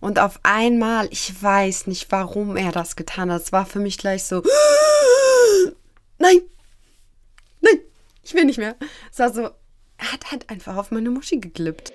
Und auf einmal, ich weiß nicht, warum er das getan hat. Es war für mich gleich so, nein, nein, ich will nicht mehr. Es war so, er hat halt einfach auf meine Muschi geklippt.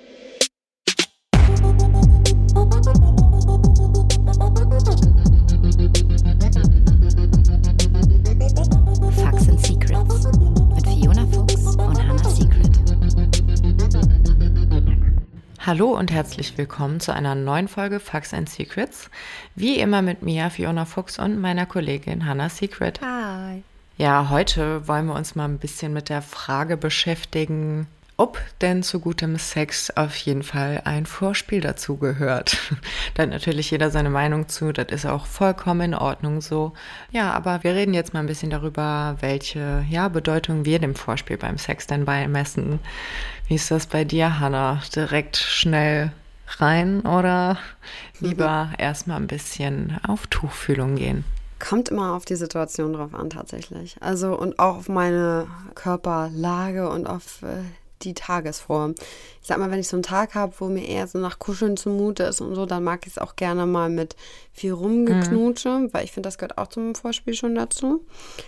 Hallo und herzlich willkommen zu einer neuen Folge Facts and Secrets. Wie immer mit mir, Fiona Fuchs und meiner Kollegin Hannah Secret. Hi. Ja, heute wollen wir uns mal ein bisschen mit der Frage beschäftigen, ob denn zu gutem Sex auf jeden Fall ein Vorspiel dazu gehört. da hat natürlich jeder seine Meinung zu, das ist auch vollkommen in Ordnung so. Ja, aber wir reden jetzt mal ein bisschen darüber, welche ja, Bedeutung wir dem Vorspiel beim Sex denn beimessen. Wie ist das bei dir, Hannah? Direkt schnell rein oder lieber erstmal ein bisschen auf Tuchfühlung gehen? Kommt immer auf die Situation drauf an, tatsächlich. Also und auch auf meine Körperlage und auf äh, die Tagesform. Ich sag mal, wenn ich so einen Tag habe, wo mir eher so nach Kuscheln zumute ist und so, dann mag ich es auch gerne mal mit viel Rumgeknutsche, mhm. weil ich finde, das gehört auch zum Vorspiel schon dazu.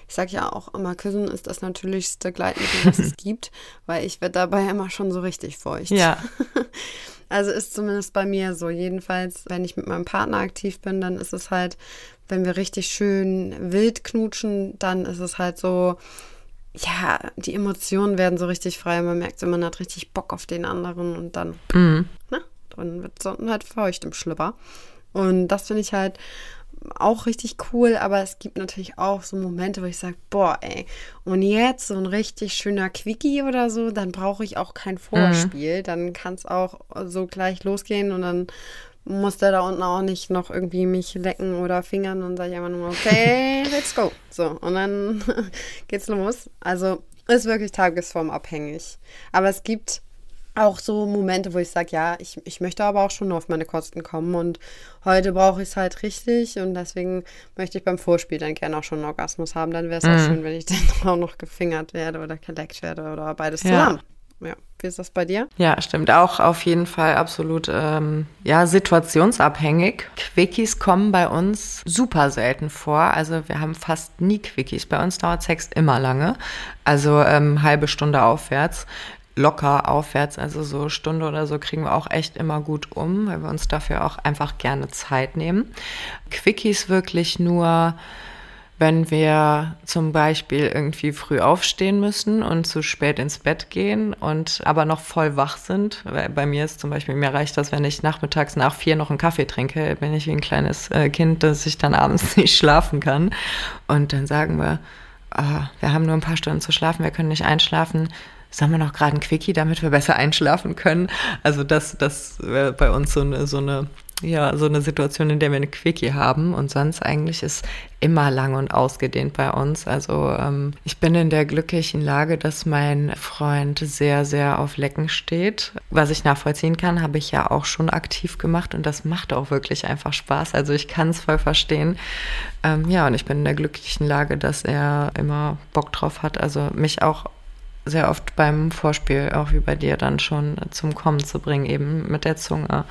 Ich sage ja auch immer, Küssen ist das natürlichste Gleitmittel, was es gibt, weil ich werde dabei immer schon so richtig feucht. Ja. Also ist zumindest bei mir so. Jedenfalls, wenn ich mit meinem Partner aktiv bin, dann ist es halt, wenn wir richtig schön wild knutschen, dann ist es halt so, ja, die Emotionen werden so richtig frei. Man merkt man hat richtig Bock auf den anderen und dann, Mhm. na, dann wird es halt feucht im Schlüpper. Und das finde ich halt auch richtig cool, aber es gibt natürlich auch so Momente, wo ich sage, boah, ey, und jetzt so ein richtig schöner Quickie oder so, dann brauche ich auch kein Vorspiel. Dann kann es auch so gleich losgehen und dann muss der da unten auch nicht noch irgendwie mich lecken oder fingern und sage ich einfach nur, okay, let's go. So, und dann geht's los. Also ist wirklich tagesformabhängig. Aber es gibt auch so Momente, wo ich sage, ja, ich, ich möchte aber auch schon auf meine Kosten kommen und heute brauche ich es halt richtig und deswegen möchte ich beim Vorspiel dann gerne auch schon einen Orgasmus haben. Dann wäre es auch Mhm. schön, wenn ich dann auch noch gefingert werde oder geleckt werde oder beides Ja. zusammen. Ja, wie ist das bei dir? Ja, stimmt. Auch auf jeden Fall absolut, ähm, ja, situationsabhängig. Quickies kommen bei uns super selten vor. Also wir haben fast nie Quickies. Bei uns dauert Sex immer lange. Also ähm, halbe Stunde aufwärts. Locker aufwärts, also so Stunde oder so kriegen wir auch echt immer gut um, weil wir uns dafür auch einfach gerne Zeit nehmen. Quickies wirklich nur, wenn wir zum Beispiel irgendwie früh aufstehen müssen und zu spät ins Bett gehen und aber noch voll wach sind. Bei mir ist zum Beispiel, mir reicht das, wenn ich nachmittags nach vier noch einen Kaffee trinke, bin ich wie ein kleines äh, Kind, dass ich dann abends nicht schlafen kann. Und dann sagen wir, ah, wir haben nur ein paar Stunden zu schlafen, wir können nicht einschlafen. Sagen wir noch gerade ein Quickie, damit wir besser einschlafen können. Also das, das wäre bei uns so eine, so eine ja, so eine Situation, in der wir eine Quickie haben und sonst eigentlich ist immer lang und ausgedehnt bei uns. Also ähm, ich bin in der glücklichen Lage, dass mein Freund sehr, sehr auf Lecken steht. Was ich nachvollziehen kann, habe ich ja auch schon aktiv gemacht und das macht auch wirklich einfach Spaß. Also ich kann es voll verstehen. Ähm, ja, und ich bin in der glücklichen Lage, dass er immer Bock drauf hat. Also mich auch sehr oft beim Vorspiel, auch wie bei dir, dann schon zum Kommen zu bringen, eben mit der Zunge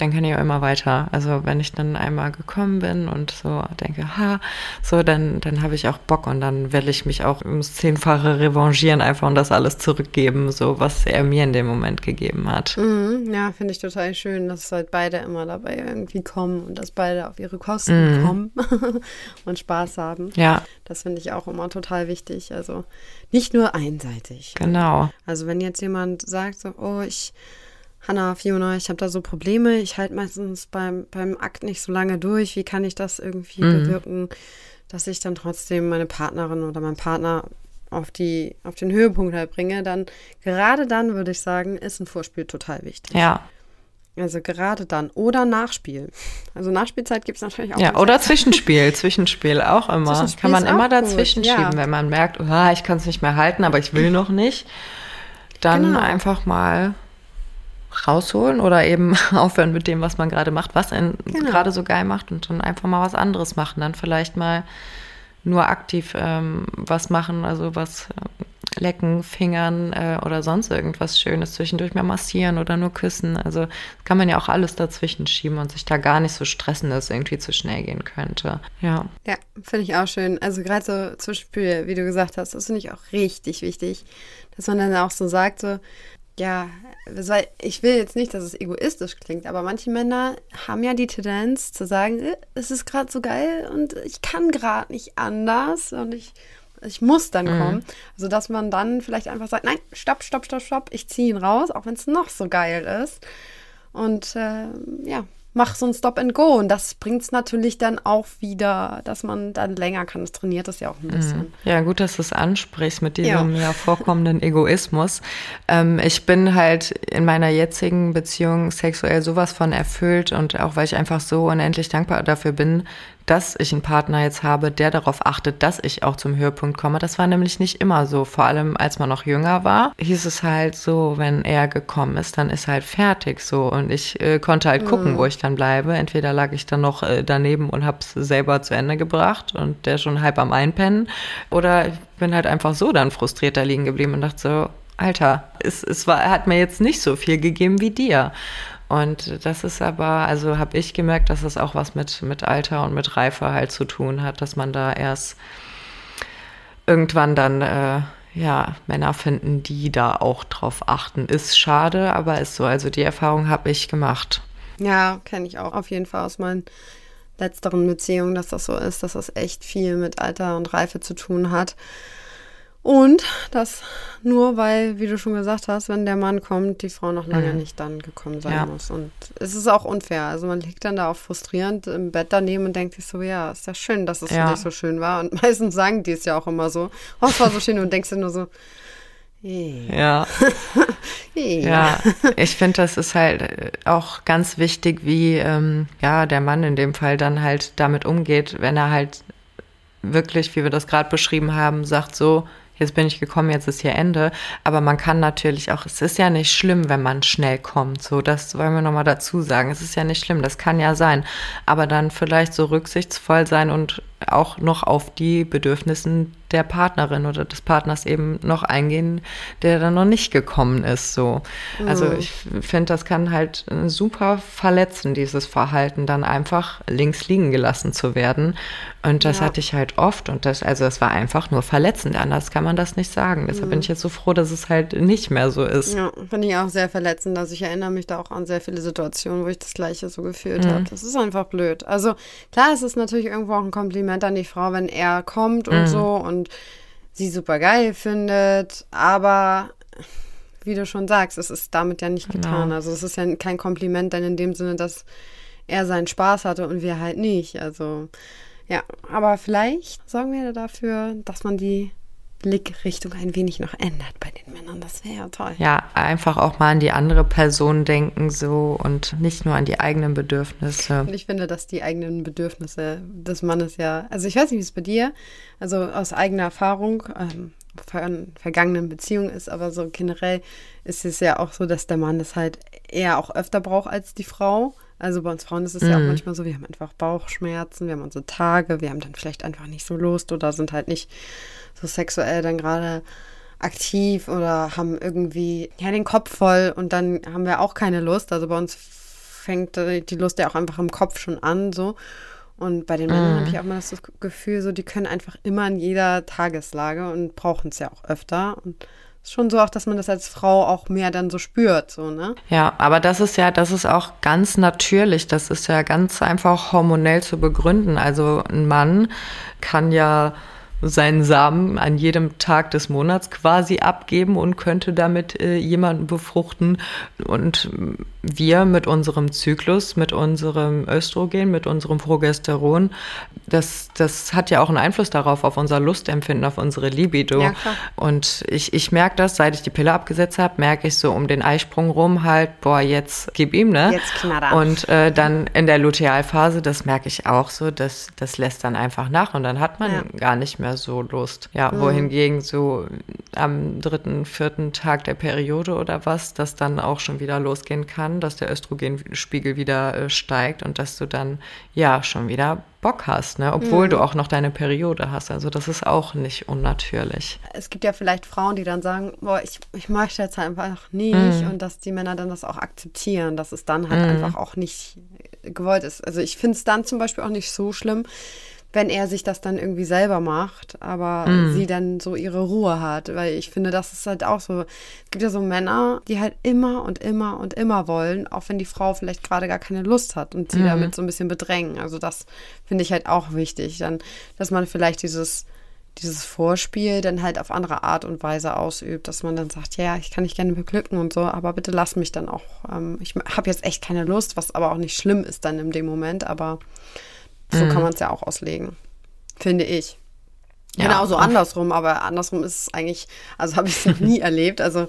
dann kann ich auch immer weiter. Also wenn ich dann einmal gekommen bin und so denke, ha, so, dann, dann habe ich auch Bock und dann will ich mich auch ums Zehnfache revanchieren einfach und das alles zurückgeben, so was er mir in dem Moment gegeben hat. Mhm, ja, finde ich total schön, dass halt beide immer dabei irgendwie kommen und dass beide auf ihre Kosten Mhm. kommen und Spaß haben. Ja, Das finde ich auch immer total wichtig. Also nicht nur einseitig. genau. Also wenn jetzt jemand sagt so, oh, ich, Hanna, Fiona, ich habe da so Probleme, ich halte meistens beim, beim Akt nicht so lange durch, wie kann ich das irgendwie Mhm. bewirken, dass ich dann trotzdem meine Partnerin oder meinen Partner auf, die, auf den Höhepunkt halt bringe, dann gerade dann würde ich sagen, ist ein Vorspiel total wichtig. Ja, Also gerade dann. Oder Nachspiel. Also Nachspielzeit gibt es natürlich auch. ja. Oder Sex. Zwischenspiel, Zwischenspiel auch immer. Zwischenspiel Kann man immer dazwischen gut, ja. schieben, wenn man merkt, oh, ich kann es nicht mehr halten, aber ich will noch nicht. Dann Genau. einfach mal rausholen oder eben aufhören mit dem, was man gerade macht, was einen Genau. gerade so geil macht und dann einfach mal was anderes machen. Dann vielleicht mal nur aktiv ähm, was machen, also was, lecken, fingern äh, oder sonst irgendwas Schönes zwischendurch mal massieren oder nur küssen. Also kann man ja auch alles dazwischen schieben und sich da gar nicht so stressen, dass es irgendwie zu schnell gehen könnte. Ja. Ja, finde ich auch schön. Also gerade so zum Beispiel, wie du gesagt hast, das finde ich auch richtig wichtig, dass man dann auch so sagt, so, ja, weil ich will jetzt nicht, dass es egoistisch klingt, aber manche Männer haben ja die Tendenz zu sagen, äh, es ist gerade so geil und ich kann gerade nicht anders und ich ich muss dann mhm. kommen. Also, dass man dann vielleicht einfach sagt, nein, stopp, stopp, stopp, stopp, ich ziehe ihn raus, auch wenn es noch so geil ist. Und äh, ja, mach so ein Stop and Go. Und das bringt es natürlich dann auch wieder, dass man dann länger kann. Das trainiert das ja auch ein mhm. bisschen. Ja, gut, dass du es ansprichst mit diesem ja. ja vorkommenden Egoismus. Ähm, ich bin halt in meiner jetzigen Beziehung sexuell sowas von erfüllt und auch weil ich einfach so unendlich dankbar dafür bin, dass ich einen Partner jetzt habe, der darauf achtet, dass ich auch zum Höhepunkt komme. Das war nämlich nicht immer so. Vor allem, als man noch jünger war, hieß es halt so, wenn er gekommen ist, dann ist halt fertig so. Und ich äh, konnte halt gucken, mhm. wo ich dann bleibe. Entweder lag ich dann noch äh, daneben und hab's selber zu Ende gebracht und der schon halb am Einpennen. Oder ich bin halt einfach so dann frustriert da liegen geblieben und dachte so, Alter, es, es war, hat mir jetzt nicht so viel gegeben wie dir. Und das ist aber, also habe ich gemerkt, dass das auch was mit, mit Alter und mit Reife halt zu tun hat, dass man da erst irgendwann dann, äh, ja, Männer finden, die da auch drauf achten. Ist schade, aber ist so. Also die Erfahrung habe ich gemacht. Ja, kenne ich auch auf jeden Fall aus meinen letzteren Beziehungen, dass das so ist, dass das echt viel mit Alter und Reife zu tun hat. Und das nur, weil, wie du schon gesagt hast, wenn der Mann kommt, die Frau noch lange mhm. nicht dann gekommen sein ja. muss. Und es ist auch unfair. Also man liegt dann da auch frustrierend im Bett daneben und denkt sich so, ja, ist ja schön, dass es ja. für dich so schön war. Und meistens sagen die es ja auch immer so, oh, es war so schön und denkst dir nur so, ja. ja, ich finde, das ist halt äh, auch ganz wichtig, wie ähm, ja der Mann in dem Fall dann halt damit umgeht, wenn er halt wirklich, wie wir das gerade beschrieben haben, sagt so, jetzt bin ich gekommen, jetzt ist hier Ende. Aber man kann natürlich auch, es ist ja nicht schlimm, wenn man schnell kommt. So, das wollen wir nochmal dazu sagen. Es ist ja nicht schlimm, das kann ja sein. Aber dann vielleicht so rücksichtsvoll sein und auch noch auf die Bedürfnissen der Partnerin oder des Partners eben noch eingehen, der dann noch nicht gekommen ist. So. Also mhm. ich finde, das kann halt super verletzen, dieses Verhalten, dann einfach links liegen gelassen zu werden. Und das ja. hatte ich halt oft und das, also es war einfach nur verletzend, anders kann man das nicht sagen. Deshalb mhm. bin ich jetzt so froh, dass es halt nicht mehr so ist. Ja, finde ich auch sehr verletzend. Also ich erinnere mich da auch an sehr viele Situationen, wo ich das Gleiche so gefühlt mhm. habe. Das ist einfach blöd. Also klar, es ist natürlich irgendwo auch ein Kompliment Kompliment an die Frau, wenn er kommt und mhm. so und sie super geil findet. Aber wie du schon sagst, es ist damit ja nicht genau. getan. Genau. Also es ist ja kein Kompliment, denn in dem Sinne, dass er seinen Spaß hatte und wir halt nicht. Also ja, aber vielleicht sorgen wir dafür, dass man die Blickrichtung ein wenig noch ändert bei den Männern. Das wäre ja toll. Ja, einfach auch mal an die andere Person denken so und nicht nur an die eigenen Bedürfnisse. Und ich finde, dass die eigenen Bedürfnisse des Mannes ja, also ich weiß nicht, wie es bei dir, also aus eigener Erfahrung, ähm, von vergangenen Beziehungen ist, aber so generell ist es ja auch so, dass der Mann es halt eher auch öfter braucht als die Frau. Also bei uns Frauen ist es mhm. ja auch mhm. manchmal so, wir haben einfach Bauchschmerzen, wir haben unsere Tage, wir haben dann vielleicht einfach nicht so Lust oder sind halt nicht so sexuell dann gerade aktiv oder haben irgendwie ja den Kopf voll und dann haben wir auch keine Lust. Also bei uns fängt die Lust ja auch einfach im Kopf schon an so. Und bei den Männern habe ich auch mal das Gefühl, so die können einfach immer in jeder Tageslage und brauchen es ja auch öfter. Und ist schon so auch, dass man das als Frau auch mehr dann so spürt, so, ne? Ja, aber das ist ja, das ist auch ganz natürlich. Das ist ja ganz einfach hormonell zu begründen. Also ein Mann kann ja seinen Samen an jedem Tag des Monats quasi abgeben und könnte damit äh, jemanden befruchten. Und wir mit unserem Zyklus, mit unserem Östrogen, mit unserem Progesteron, das, das hat ja auch einen Einfluss darauf, auf unser Lustempfinden, auf unsere Libido. Ja, und ich, ich merke das, seit ich die Pille abgesetzt habe, merke ich so um den Eisprung rum halt, boah, jetzt gib ihm, ne? Jetzt knatter. Und äh, dann in der Lutealphase, das merke ich auch so, das, das lässt dann einfach nach und dann hat man ja. gar nicht mehr so Lust. Ja, mhm. wohingegen so am dritten, vierten Tag der Periode oder was, das dann auch schon wieder losgehen kann kann, dass der Östrogenspiegel wieder äh, steigt und dass du dann ja schon wieder Bock hast, ne? obwohl Mhm. du auch noch deine Periode hast. Also das ist auch nicht unnatürlich. Es gibt ja vielleicht Frauen, die dann sagen, boah, ich, ich möchte jetzt einfach nicht Mhm. und dass die Männer dann das auch akzeptieren, dass es dann halt einfach auch nicht gewollt ist. Also ich finde es dann zum Beispiel auch nicht so schlimm, wenn er sich das dann irgendwie selber macht, aber Mhm. sie dann so ihre Ruhe hat, weil ich finde, das ist halt auch so. Es gibt ja so Männer, die halt immer und immer und immer wollen, auch wenn die Frau vielleicht gerade gar keine Lust hat und sie damit so ein bisschen bedrängen. Also das finde ich halt auch wichtig, dann, dass man vielleicht dieses dieses Vorspiel dann halt auf andere Art und Weise ausübt, dass man dann sagt, ja, ich kann dich gerne beglücken und so, aber bitte lass mich dann auch, ähm, ich habe jetzt echt keine Lust, was aber auch nicht schlimm ist dann in dem Moment, aber so kann man es ja auch auslegen, finde ich. Ja, Genauso andersrum, aber andersrum ist es eigentlich, also habe ich es noch nie erlebt, also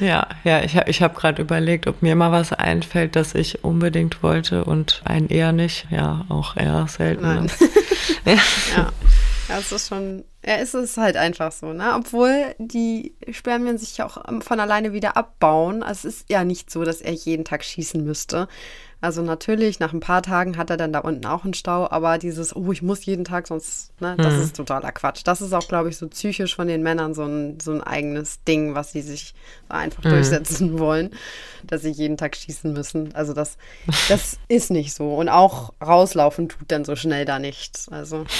Ja, ja, ich, ich habe gerade überlegt, ob mir mal was einfällt, das ich unbedingt wollte und ein eher nicht. Ja, auch eher selten. Nein. ne? Ja. Ja, es ist schon, ja, es ist halt einfach so, ne? Obwohl die Spermien sich ja auch ähm, von alleine wieder abbauen. Also es ist ja nicht so, dass er jeden Tag schießen müsste. Also natürlich, nach ein paar Tagen hat er dann da unten auch einen Stau, aber dieses, oh, ich muss jeden Tag, sonst, ne, das ist totaler Quatsch. Das ist auch, glaube ich, so psychisch von den Männern so ein, so ein eigenes Ding, was sie sich so einfach durchsetzen wollen, dass sie jeden Tag schießen müssen. Also das, das ist nicht so. Und auch rauslaufen tut dann so schnell da nichts. Also.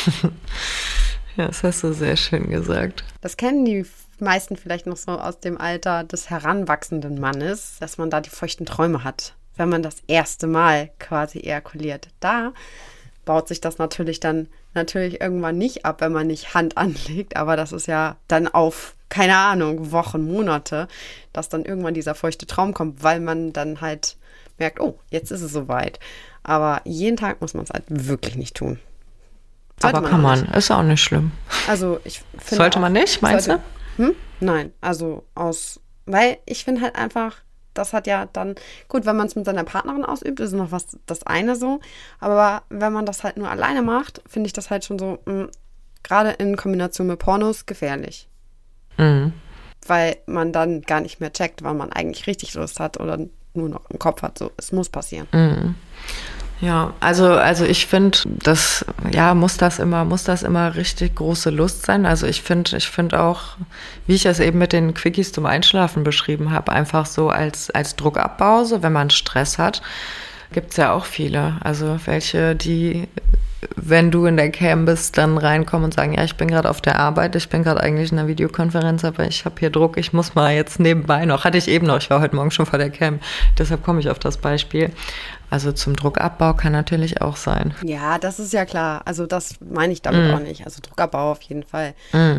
Ja, das hast du sehr schön gesagt. Das kennen die meisten vielleicht noch so aus dem Alter des heranwachsenden Mannes, dass man da die feuchten Träume hat, wenn man das erste Mal quasi ejakuliert. Da baut sich das natürlich dann natürlich irgendwann nicht ab, wenn man nicht Hand anlegt, aber das ist ja dann auf, keine Ahnung, Wochen, Monate, dass dann irgendwann dieser feuchte Traum kommt, weil man dann halt merkt, oh, jetzt ist es soweit. Aber jeden Tag muss man es halt wirklich nicht tun. Sollte Aber kann man, ist auch nicht schlimm. Also ich finde Sollte auch- man nicht, meinst sollte, Hm? Nein, also aus, weil ich finde halt einfach, das hat ja dann, gut, wenn man es mit seiner Partnerin ausübt, ist noch was das eine so, aber wenn man das halt nur alleine macht, finde ich das halt schon so, mh, gerade in Kombination mit Pornos, gefährlich. Mhm. Weil man dann gar nicht mehr checkt, wann man eigentlich richtig Lust hat oder nur noch im Kopf hat. So, es muss passieren. Ja, also, also ich finde, das, ja, muss das immer, muss das immer richtig große Lust sein. Also ich finde, ich finde auch, wie ich es eben mit den Quickies zum Einschlafen beschrieben habe, einfach so als, als Druckabbau, so wenn man Stress hat, gibt's ja auch viele. Also welche, die, wenn du in der Cam bist, dann reinkommen und sagen, ja, ich bin gerade auf der Arbeit, ich bin gerade eigentlich in einer Videokonferenz, aber ich habe hier Druck, ich muss mal jetzt nebenbei noch. Hatte ich eben noch, ich war heute Morgen schon vor der Cam, deshalb komme ich auf das Beispiel. Also zum Druckabbau kann natürlich auch sein. Ja, das ist ja klar. Also das meine ich damit auch nicht. Also Druckabbau auf jeden Fall.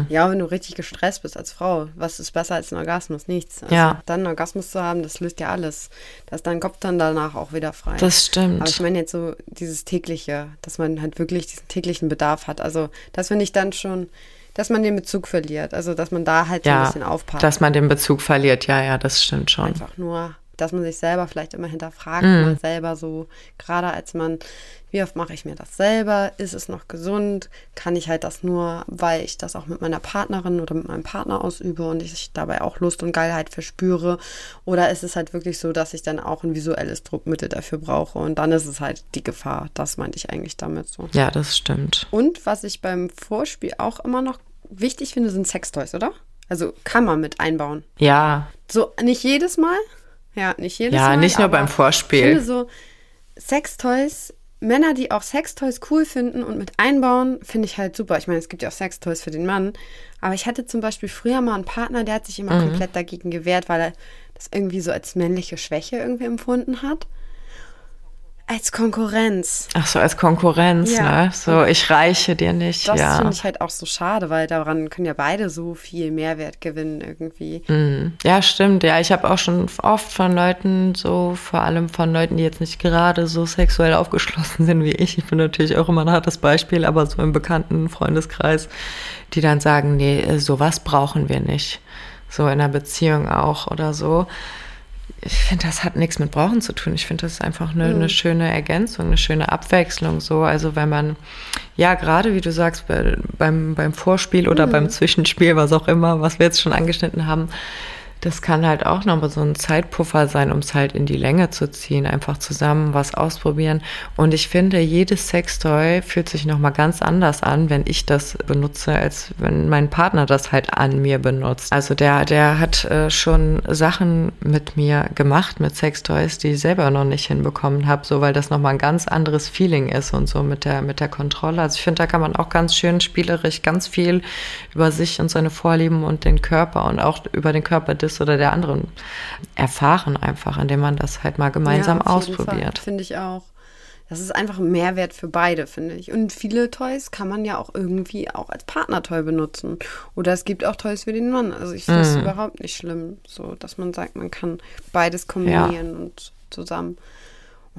Ja, wenn du richtig gestresst bist als Frau, was ist besser als ein Orgasmus? Nichts. Also Ja. Dann einen Orgasmus zu haben, das löst ja alles. Da ist dein Kopf dann danach auch wieder frei. Das stimmt. Aber ich meine jetzt so dieses tägliche, dass man halt wirklich diesen täglichen Bedarf hat. Also das finde ich dann schon, dass man den Bezug verliert. Also dass man da halt so ein ja, bisschen aufpasst. dass man den Bezug verliert. Ja, ja, das stimmt schon. Einfach nur, dass man sich selber vielleicht immer hinterfragt, Mhm. mal selber so, gerade als man, wie oft mache ich mir das selber? Ist es noch gesund? Kann ich halt das nur, weil ich das auch mit meiner Partnerin oder mit meinem Partner ausübe und ich dabei auch Lust und Geilheit verspüre? Oder ist es halt wirklich so, dass ich dann auch ein visuelles Druckmittel dafür brauche? Und dann ist es halt die Gefahr. Das meinte ich eigentlich damit so. Ja, das stimmt. Und was ich beim Vorspiel auch immer noch wichtig finde, sind Sextoys, oder? Also kann man mit einbauen. Ja, So, nicht jedes Mal. Ja, nicht jedes Ja, Mal. nicht nur beim Vorspiel. Ich finde so, Sextoys, Männer, die auch Sextoys cool finden und mit einbauen, finde ich halt super. Ich meine, es gibt ja auch Sextoys für den Mann. Aber ich hatte zum Beispiel früher mal einen Partner, der hat sich immer Mhm. komplett dagegen gewehrt, weil er das irgendwie so als männliche Schwäche irgendwie empfunden hat. Als Konkurrenz. ach so, als Konkurrenz, Ja. ne? So, ich reiche dir nicht, Das ja. finde ich halt auch so schade, weil daran können ja beide so viel Mehrwert gewinnen irgendwie. Mhm. Ja, stimmt. Ja, ich habe auch schon oft von Leuten, so vor allem von Leuten, die jetzt nicht gerade so sexuell aufgeschlossen sind wie ich. Ich bin natürlich auch immer ein hartes Beispiel, aber so im bekannten Freundeskreis, die dann sagen, nee, äh, sowas brauchen wir nicht. So in einer Beziehung auch oder so. Ich finde, das hat nichts mit Brauchen zu tun. Ich finde, das ist einfach eine, eine schöne Ergänzung, eine schöne Abwechslung. So, also wenn man, ja, gerade wie du sagst, bei, beim, beim Vorspiel oder beim Zwischenspiel, was auch immer, was wir jetzt schon angeschnitten haben, Das kann halt auch nochmal so ein Zeitpuffer sein, um es halt in die Länge zu ziehen, einfach zusammen was ausprobieren. Und ich finde, jedes Sextoy fühlt sich nochmal ganz anders an, wenn ich das benutze, als wenn mein Partner das halt an mir benutzt. Also der, der hat äh, schon Sachen mit mir gemacht, mit Sextoys, die ich selber noch nicht hinbekommen habe, so weil das nochmal ein ganz anderes Feeling ist und so mit der, mit der Kontrolle. Also ich finde, da kann man auch ganz schön spielerisch ganz viel über sich und seine Vorlieben und den Körper und auch über den Körper des oder der anderen erfahren einfach, indem man das halt mal gemeinsam ja, ausprobiert. Finde ich auch. Das ist einfach ein Mehrwert für beide, finde ich. Und viele Toys kann man ja auch irgendwie auch als Partnertoy benutzen. Oder es gibt auch Toys für den Mann. Also ich finde es mm. überhaupt nicht schlimm, so dass man sagt, man kann beides kombinieren ja. und zusammen.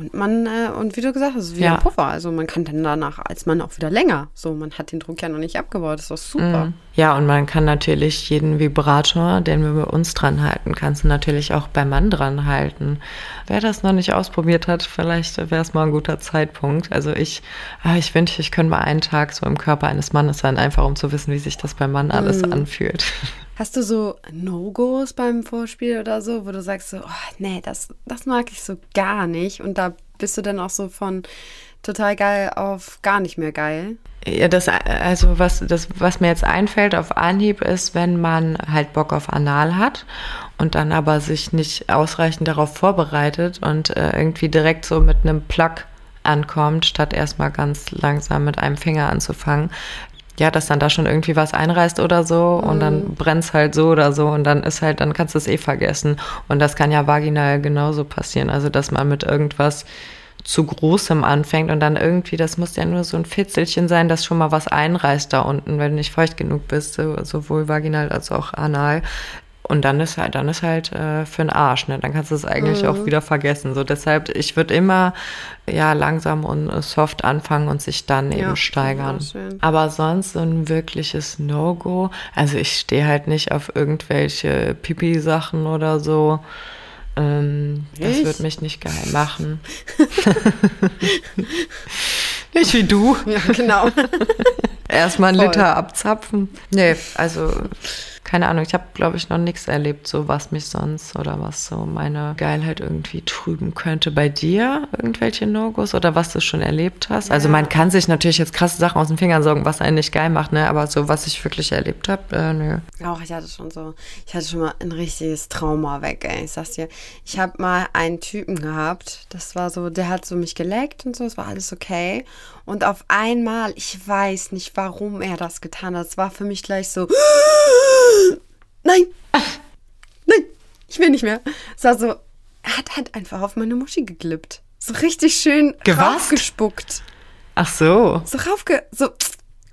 Und man, äh, und wie du gesagt hast, es ist wie ja. ein Puffer. Also man kann dann danach als Mann auch wieder länger. So, man hat den Druck ja noch nicht abgebaut. Das ist doch super. Mm. Ja, und man kann natürlich jeden Vibrator, den wir bei uns dran halten, kannst du natürlich auch beim Mann dran halten. Wer das noch nicht ausprobiert hat, vielleicht wäre es mal ein guter Zeitpunkt. Also ich, ah, ich wünsche, ich könnte mal einen Tag so im Körper eines Mannes sein, einfach um zu wissen, wie sich das beim Mann alles mm. anfühlt. Hast du so No-Gos beim Vorspiel oder so, wo du sagst so, oh, nee, das, das mag ich so gar nicht und da bist du dann auch so von total geil auf gar nicht mehr geil? Ja, das, also was, das, was mir jetzt einfällt auf Anhieb ist, wenn man halt Bock auf Anal hat und dann aber sich nicht ausreichend darauf vorbereitet und äh, irgendwie direkt so mit einem Plug ankommt, statt erstmal ganz langsam mit einem Finger anzufangen, ja, dass dann da schon irgendwie was einreißt oder so mhm. und dann mhm. brennt's halt so oder so und dann ist halt, dann kannst du es eh vergessen. Und das kann ja vaginal genauso passieren. Also, dass man mit irgendwas zu großem anfängt und dann irgendwie, das muss ja nur so ein Fitzelchen sein, das schon mal was einreißt da unten, wenn du nicht feucht genug bist, sowohl vaginal als auch anal. Und dann ist halt, dann ist halt äh, für den Arsch, ne? Dann kannst du es eigentlich mhm. auch wieder vergessen. So deshalb, ich würde immer ja langsam und soft anfangen und sich dann eben steigern. Aber sonst so ein wirkliches No-Go. Also ich stehe halt nicht auf irgendwelche Pipi-Sachen oder so. Ähm, das wird mich nicht geil machen. nicht wie du. Ja, genau. Erstmal einen Liter abzapfen. Nee, also keine Ahnung, ich habe, glaube ich, noch nichts erlebt, so was mich sonst oder was so meine Geilheit irgendwie trüben könnte. Bei dir irgendwelche No-Gos oder was du schon erlebt hast? Also ja. Also man kann sich natürlich jetzt krasse Sachen aus den Fingern sorgen, was einen nicht geil macht, ne? Aber so, was ich wirklich erlebt habe, äh, nö. Auch ich hatte schon so, ich hatte schon mal ein richtiges Trauma weg, ey. Ich sag's dir, ich habe mal einen Typen gehabt, das war so, der hat so mich geleckt und so, es war alles okay. Und auf einmal, ich weiß nicht, warum er das getan hat. Es war für mich gleich so, nein, nein, ich will nicht mehr. Es war so, er hat halt einfach auf meine Muschi geglippt. So richtig schön Gewasst? raufgespuckt. Ach so. So raufge... So.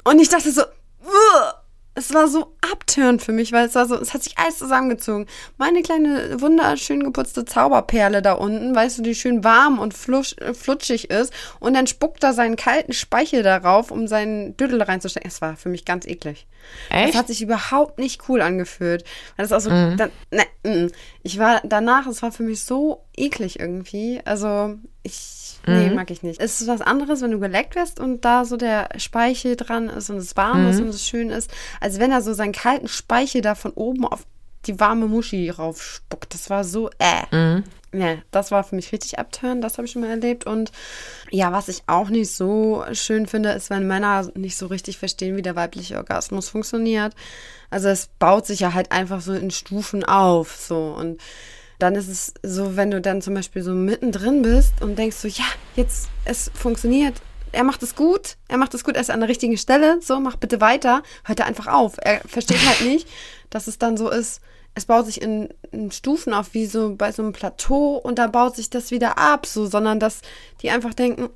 Und ich dachte so, Uah! Es war so abtörend für mich, weil es war so, es hat sich alles zusammengezogen. Meine kleine, wunderschön geputzte Zauberperle da unten, weißt du, die schön warm und flusch, flutschig ist. Und dann spuckt er seinen kalten Speichel darauf, um seinen Düdel reinzustecken. Es war für mich ganz eklig. Echt? Es hat sich überhaupt nicht cool angefühlt. Weil das auch so, mhm. dann, ne, mm. ich war danach, es war für mich so eklig irgendwie. Also, ich Nee, mhm. mag ich nicht. Es ist was anderes, wenn du geleckt wirst und da so der Speichel dran ist und es warm mhm. ist und es schön ist, als wenn er so seinen kalten Speichel da von oben auf die warme Muschi raufspuckt. Das war so, äh. Mhm. Ja, das war für mich richtig abtören, das habe ich schon mal erlebt. Und ja, was ich auch nicht so schön finde, ist, wenn Männer nicht so richtig verstehen, wie der weibliche Orgasmus funktioniert. Also es baut sich ja halt einfach so in Stufen auf. So und dann ist es so, wenn du dann zum Beispiel so mittendrin bist und denkst so, ja, jetzt, es funktioniert, er macht es gut, er macht es gut, er ist an der richtigen Stelle, so, mach bitte weiter, hört er einfach auf. Er versteht halt nicht, dass es dann so ist, es baut sich in, in, Stufen auf, wie so bei so einem Plateau und da baut sich das wieder ab, so, sondern dass die einfach denken,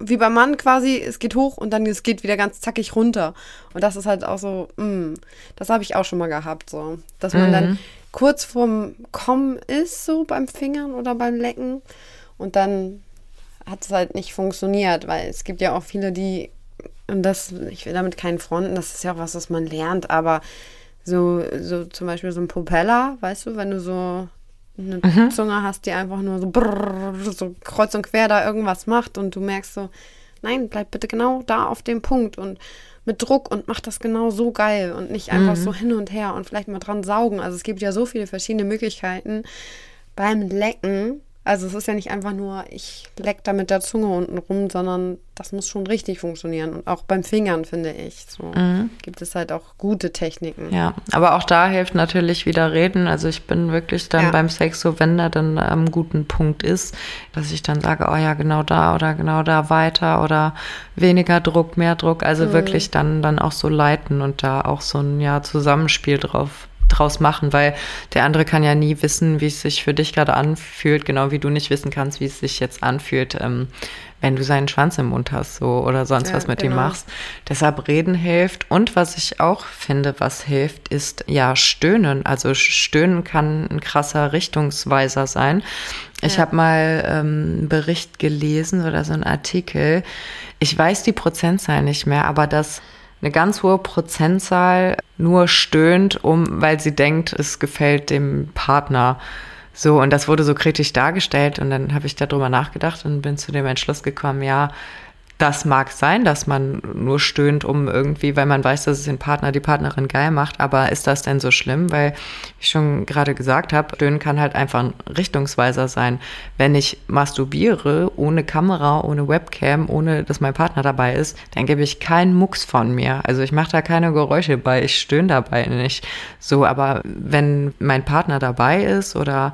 wie beim Mann quasi, es geht hoch und dann es geht wieder ganz zackig runter. Und das ist halt auch so, mh, mm, das habe ich auch schon mal gehabt, so, dass man mhm. dann kurz vorm Kommen ist, so beim Fingern oder beim Lecken. Und dann hat es halt nicht funktioniert, weil es gibt ja auch viele, die, und das, ich will damit keinen fronten, das ist ja auch was, was man lernt, aber so, so zum Beispiel so ein Propeller, weißt du, wenn du so eine mhm. Zunge hast, die einfach nur so, brrr, so kreuz und quer da irgendwas macht und du merkst so, nein, bleib bitte genau da auf dem Punkt und mit Druck und mach das genau so geil und nicht einfach Mhm. so hin und her und vielleicht mal dran saugen. Also es gibt ja so viele verschiedene Möglichkeiten beim Lecken. Also es ist ja nicht einfach nur, ich leck da mit der Zunge unten rum, sondern das muss schon richtig funktionieren. Und auch beim Fingern, finde ich. So gibt es halt auch gute Techniken. Mhm. Ja, aber auch da hilft natürlich wieder reden. Also ich bin wirklich dann Ja. beim Sex so, wenn er dann am guten Punkt ist, dass ich dann sage, oh ja, genau da oder genau da weiter oder weniger Druck, mehr Druck. Also wirklich dann, dann auch so leiten und da auch so ein ja, Zusammenspiel drauf draus machen, weil der andere kann ja nie wissen, wie es sich für dich gerade anfühlt, genau wie du nicht wissen kannst, wie es sich jetzt anfühlt, ähm, wenn du seinen Schwanz im Mund hast so oder sonst Ja, was mit ihm genau. machst. Deshalb reden hilft. Und was ich auch finde, was hilft, ist ja stöhnen. Also stöhnen kann ein krasser Richtungsweiser sein. Ich habe mal ähm, einen Bericht gelesen oder so einen Artikel. Ich weiß die Prozentzahl nicht mehr, aber dass eine ganz hohe Prozentzahl nur stöhnt, um, weil sie denkt, es gefällt dem Partner. So, und das wurde so kritisch dargestellt und dann habe ich darüber nachgedacht und bin zu dem Entschluss gekommen, ja, das mag sein, dass man nur stöhnt, um irgendwie, weil man weiß, dass es den Partner, die Partnerin geil macht, aber ist das denn so schlimm? Weil, wie ich schon gerade gesagt habe, stöhnen kann halt einfach ein Richtungsweiser sein. Wenn ich masturbiere, ohne Kamera, ohne Webcam, ohne dass mein Partner dabei ist, dann gebe ich keinen Mucks von mir. Also ich mache da keine Geräusche bei, ich stöhne dabei nicht. So, aber wenn mein Partner dabei ist oder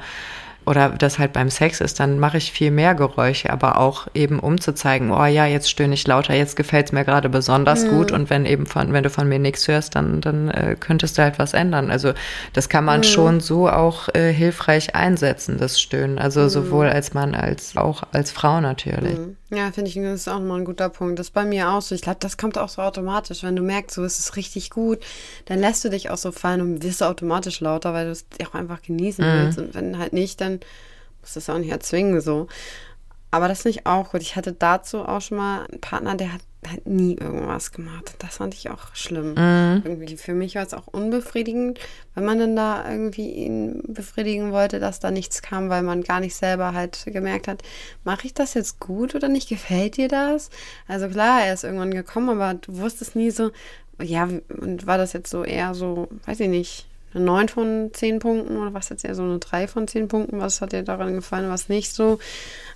oder das halt beim Sex ist, dann mache ich viel mehr Geräusche, aber auch eben um zu zeigen, oh ja, jetzt stöhne ich lauter, jetzt gefällt es mir gerade besonders gut und wenn eben von, wenn du von mir nichts hörst, dann, dann äh, könntest du halt was ändern. Also das kann man schon so auch äh, hilfreich einsetzen, das Stöhnen. Also sowohl als Mann als auch als Frau natürlich. Ja, finde ich, das ist auch mal ein guter Punkt. Das ist bei mir auch so. Ich glaube, das kommt auch so automatisch. Wenn du merkst, so ist es richtig gut, dann lässt du dich auch so fallen und wirst automatisch lauter, weil du es auch einfach genießen willst. Und wenn halt nicht, dann musst du es auch nicht erzwingen, so. Aber das finde ich auch gut. Ich hatte dazu auch schon mal einen Partner, der hat halt nie irgendwas gemacht. Das fand ich auch schlimm. Irgendwie für mich war es auch unbefriedigend, wenn man dann da irgendwie ihn befriedigen wollte, dass da nichts kam, weil man gar nicht selber halt gemerkt hat, mache ich das jetzt gut oder nicht? Gefällt dir das? Also klar, er ist irgendwann gekommen, aber du wusstest nie so, ja, und war das jetzt so eher so, weiß ich nicht, eine 9 von 10 Punkten oder was jetzt eher so eine 3 von 10 Punkten? Was hat dir daran gefallen, was nicht so?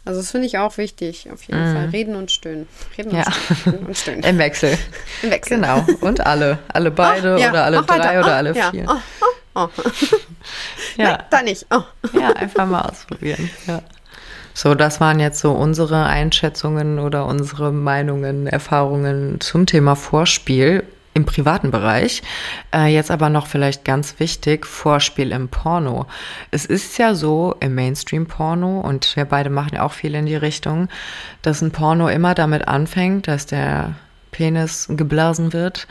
Also das finde ich auch wichtig, auf jeden Fall. Reden und stöhnen. Reden Ja. und stöhnen. Im Wechsel. Im Wechsel. Genau. Und alle. Alle beide Ah, ja, oder alle weiter. drei oder Ah, alle ja. vier. Oh, oh, oh. Ja. Nein, da nicht. Oh. Ja, einfach mal ausprobieren. Ja. So, das waren jetzt so unsere Einschätzungen oder unsere Meinungen, Erfahrungen zum Thema Vorspiel im privaten Bereich. Äh, jetzt aber noch vielleicht ganz wichtig, Vorspiel im Porno. Es ist ja so im Mainstream-Porno, und wir beide machen ja auch viel in die Richtung, dass ein Porno immer damit anfängt, dass der Penis geblasen wird,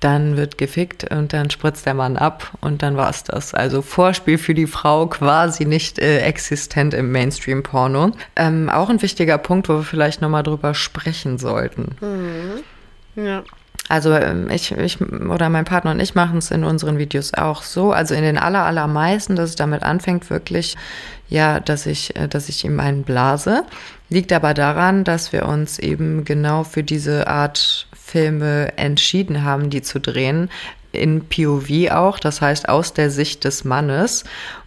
dann wird gefickt und dann spritzt der Mann ab und dann war's das. Also Vorspiel für die Frau quasi nicht äh, existent im Mainstream-Porno. Ähm, auch ein wichtiger Punkt, wo wir vielleicht nochmal drüber sprechen sollten. Ja. Also ähm, ich, ich oder mein Partner und ich machen es in unseren Videos auch so. Also in den aller, allermeisten, dass es damit anfängt, wirklich, ja, dass ich, äh, dass ich ihm einen blase. Liegt aber daran, dass wir uns eben genau für diese Art Filme entschieden haben, die zu drehen. In POV auch, das heißt aus der Sicht des Mannes.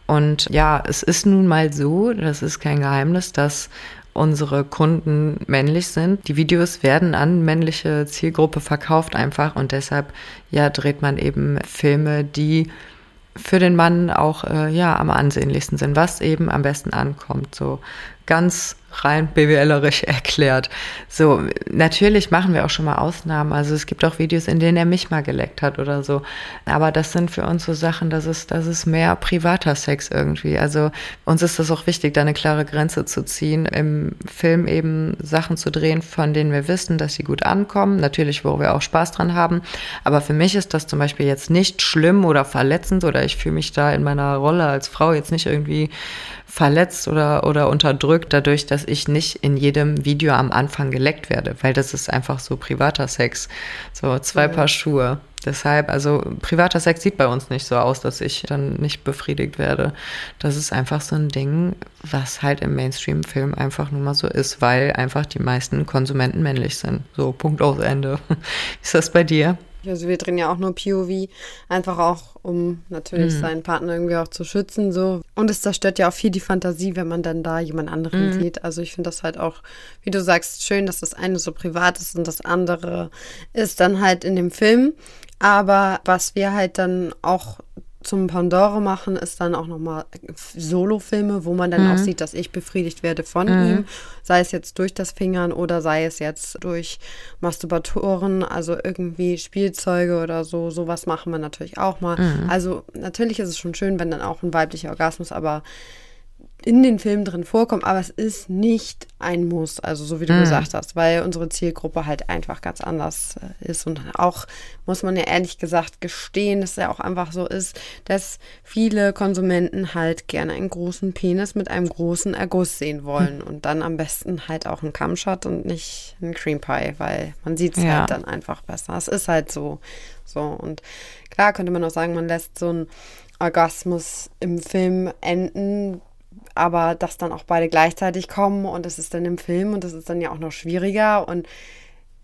Und ja, es ist nun mal so, das ist kein Geheimnis, dass unsere Kunden männlich sind. Die Videos werden an männliche Zielgruppe verkauft einfach und deshalb ja dreht man eben Filme, die für den Mann auch äh, ja am ansehnlichsten sind, was eben am besten ankommt. So ganz rein BWLerisch erklärt. So, natürlich machen wir auch schon mal Ausnahmen. Also es gibt auch Videos, in denen er mich mal geleckt hat oder so. Aber das sind für uns so Sachen, das ist, das ist mehr privater Sex irgendwie. Also uns ist das auch wichtig, da eine klare Grenze zu ziehen, im Film eben Sachen zu drehen, von denen wir wissen, dass sie gut ankommen. Natürlich, wo wir auch Spaß dran haben. Aber für mich ist das zum Beispiel jetzt nicht schlimm oder verletzend oder ich fühle mich da in meiner Rolle als Frau jetzt nicht irgendwie verletzt oder, oder unterdrückt dadurch, dass ich nicht in jedem Video am Anfang geleckt werde, weil das ist einfach so privater Sex. So zwei Paar Schuhe. Deshalb, also privater Sex sieht bei uns nicht so aus, dass ich dann nicht befriedigt werde. Das ist einfach so ein Ding, was halt im Mainstream-Film einfach nur mal so ist, weil einfach die meisten Konsumenten männlich sind. So, Punkt aus Ende. Wie ist das bei dir? Also wir drehen ja auch nur POV, einfach auch, um natürlich mhm. seinen Partner irgendwie auch zu schützen. so. Und es zerstört ja auch viel die Fantasie, wenn man dann da jemand anderen mhm. sieht. Also ich finde das halt auch, wie du sagst, schön, dass das eine so privat ist und das andere ist dann halt in dem Film. Aber was wir halt dann auch zum Pandore machen, ist dann auch nochmal Solo-Filme, wo man dann mhm. auch sieht, dass ich befriedigt werde von mhm. ihm. Sei es jetzt durch das Fingern oder sei es jetzt durch Masturbatoren, also irgendwie Spielzeuge oder so. Sowas machen wir natürlich auch mal. Mhm. Also natürlich ist es schon schön, wenn dann auch ein weiblicher Orgasmus, aber in den Filmen drin vorkommen, aber es ist nicht ein Muss, also so wie du mhm. gesagt hast, weil unsere Zielgruppe halt einfach ganz anders äh, ist und auch muss man ja ehrlich gesagt gestehen, dass es ja auch einfach so ist, dass viele Konsumenten halt gerne einen großen Penis mit einem großen Erguss sehen wollen mhm. und dann am besten halt auch einen Cumshot und nicht einen Cream Pie, weil man sieht es ja. halt dann einfach besser. Es ist halt so, so und klar könnte man auch sagen, man lässt so einen Orgasmus im Film enden, aber dass dann auch beide gleichzeitig kommen und es ist dann im Film und das ist dann ja auch noch schwieriger und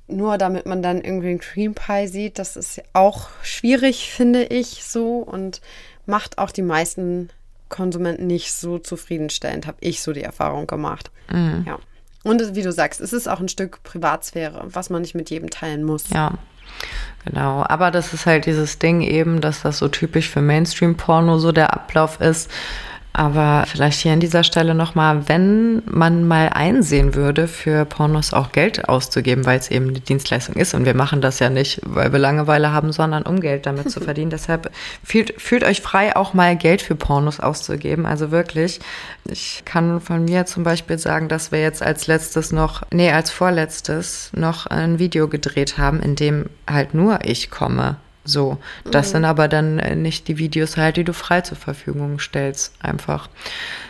nur damit man dann irgendwie einen Cream Pie sieht, das ist auch schwierig, finde ich so und macht auch die meisten Konsumenten nicht so zufriedenstellend, habe ich so die Erfahrung gemacht. Mhm. Ja. Und wie du sagst, es ist auch ein Stück Privatsphäre, was man nicht mit jedem teilen muss. Ja. Genau, aber das ist halt dieses Ding eben, dass das so typisch für Mainstream-Porno so der Ablauf ist. Aber vielleicht hier an dieser Stelle nochmal, wenn man mal einsehen würde, für Pornos auch Geld auszugeben, weil es eben eine Dienstleistung ist. Und wir machen das ja nicht, weil wir Langeweile haben, sondern um Geld damit zu verdienen. Deshalb fühlt, fühlt euch frei, auch mal Geld für Pornos auszugeben. Also wirklich, ich kann von mir zum Beispiel sagen, dass wir jetzt als letztes noch, nee, als vorletztes noch ein Video gedreht haben, in dem halt nur ich komme. So, das mhm. sind aber dann äh, nicht die Videos halt, die du frei zur Verfügung stellst, einfach.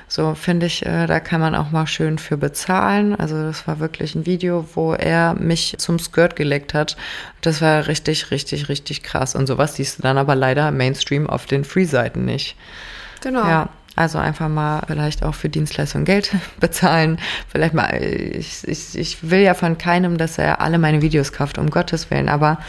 So finde ich, äh, da kann man auch mal schön für bezahlen. Also das war wirklich ein Video, wo er mich zum Skirt geleckt hat. Das war richtig, richtig, richtig krass. Und sowas siehst du dann aber leider Mainstream auf den Free-Seiten nicht. Genau. Ja. Also einfach mal vielleicht auch für Dienstleistungen Geld bezahlen. Vielleicht mal, ich, ich, ich will ja von keinem, dass er alle meine Videos kauft, um Gottes Willen. Aber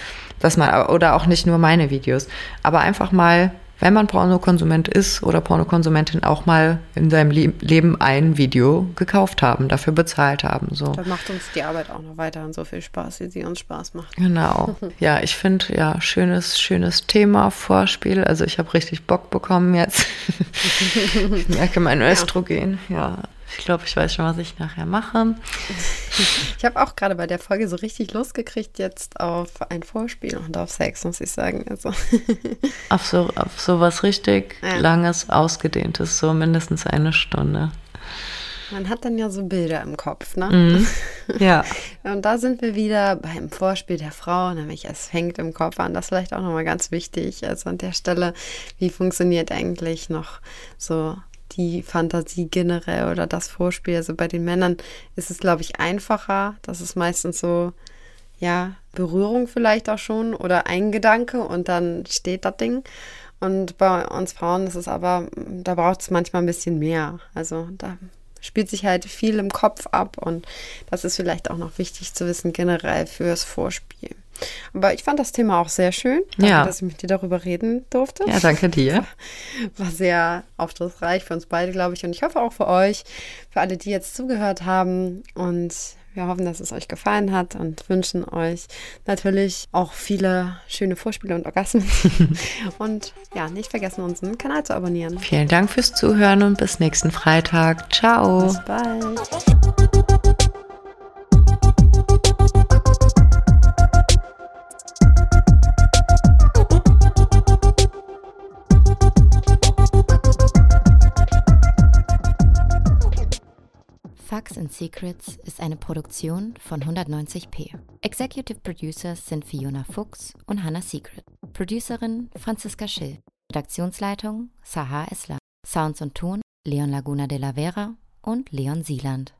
dass man, oder auch nicht nur meine Videos, aber einfach mal, wenn man Pornokonsument ist oder Pornokonsumentin, auch mal in seinem Leben ein Video gekauft haben, dafür bezahlt haben. So. Da macht uns die Arbeit auch noch weiterhin so viel Spaß, wie sie uns Spaß macht. Genau. Ja, ich finde, ja, schönes, schönes Thema, Vorspiel. Also ich habe richtig Bock bekommen jetzt. ich merke mein Östrogen, ja. Ich glaube, ich weiß schon, was ich nachher mache. Ich habe auch gerade bei der Folge so richtig losgekriegt jetzt auf ein Vorspiel und auf Sex, muss ich sagen. Also. Auf so, auf so was richtig ja. langes, ausgedehntes, so mindestens eine Stunde. Man hat dann ja so Bilder im Kopf, ne? Mhm. Ja. und da sind wir wieder beim Vorspiel der Frau, nämlich es fängt im Kopf an. Das ist vielleicht auch nochmal ganz wichtig. Also an der Stelle, wie funktioniert eigentlich noch so die Fantasie generell oder das Vorspiel. Also bei den Männern ist es, glaube ich, einfacher. Das ist meistens so, ja, Berührung vielleicht auch schon oder ein Gedanke und dann steht das Ding. Und bei uns Frauen ist es aber, da braucht es manchmal ein bisschen mehr. Also da spielt sich halt viel im Kopf ab und das ist vielleicht auch noch wichtig zu wissen generell fürs Vorspiel. Aber ich fand das Thema auch sehr schön. Danke, ja. dass ich mit dir darüber reden durfte. Ja, danke dir. War sehr aufschlussreich für uns beide, glaube ich. Und ich hoffe auch für euch, für alle, die jetzt zugehört haben. Und wir hoffen, dass es euch gefallen hat und wünschen euch natürlich auch viele schöne Vorspiele und Orgasmen. und ja, nicht vergessen, unseren Kanal zu abonnieren. Vielen Dank fürs Zuhören und bis nächsten Freitag. Ciao. Bis bald. Facts and Secrets ist eine Produktion von 190p. Executive Producers sind Fiona Fuchs und Hannah Secret. Producerin Franziska Schill. Redaktionsleitung Sahar Esler. Sounds und Ton Leon Laguna de la Vera und Leon Sieland.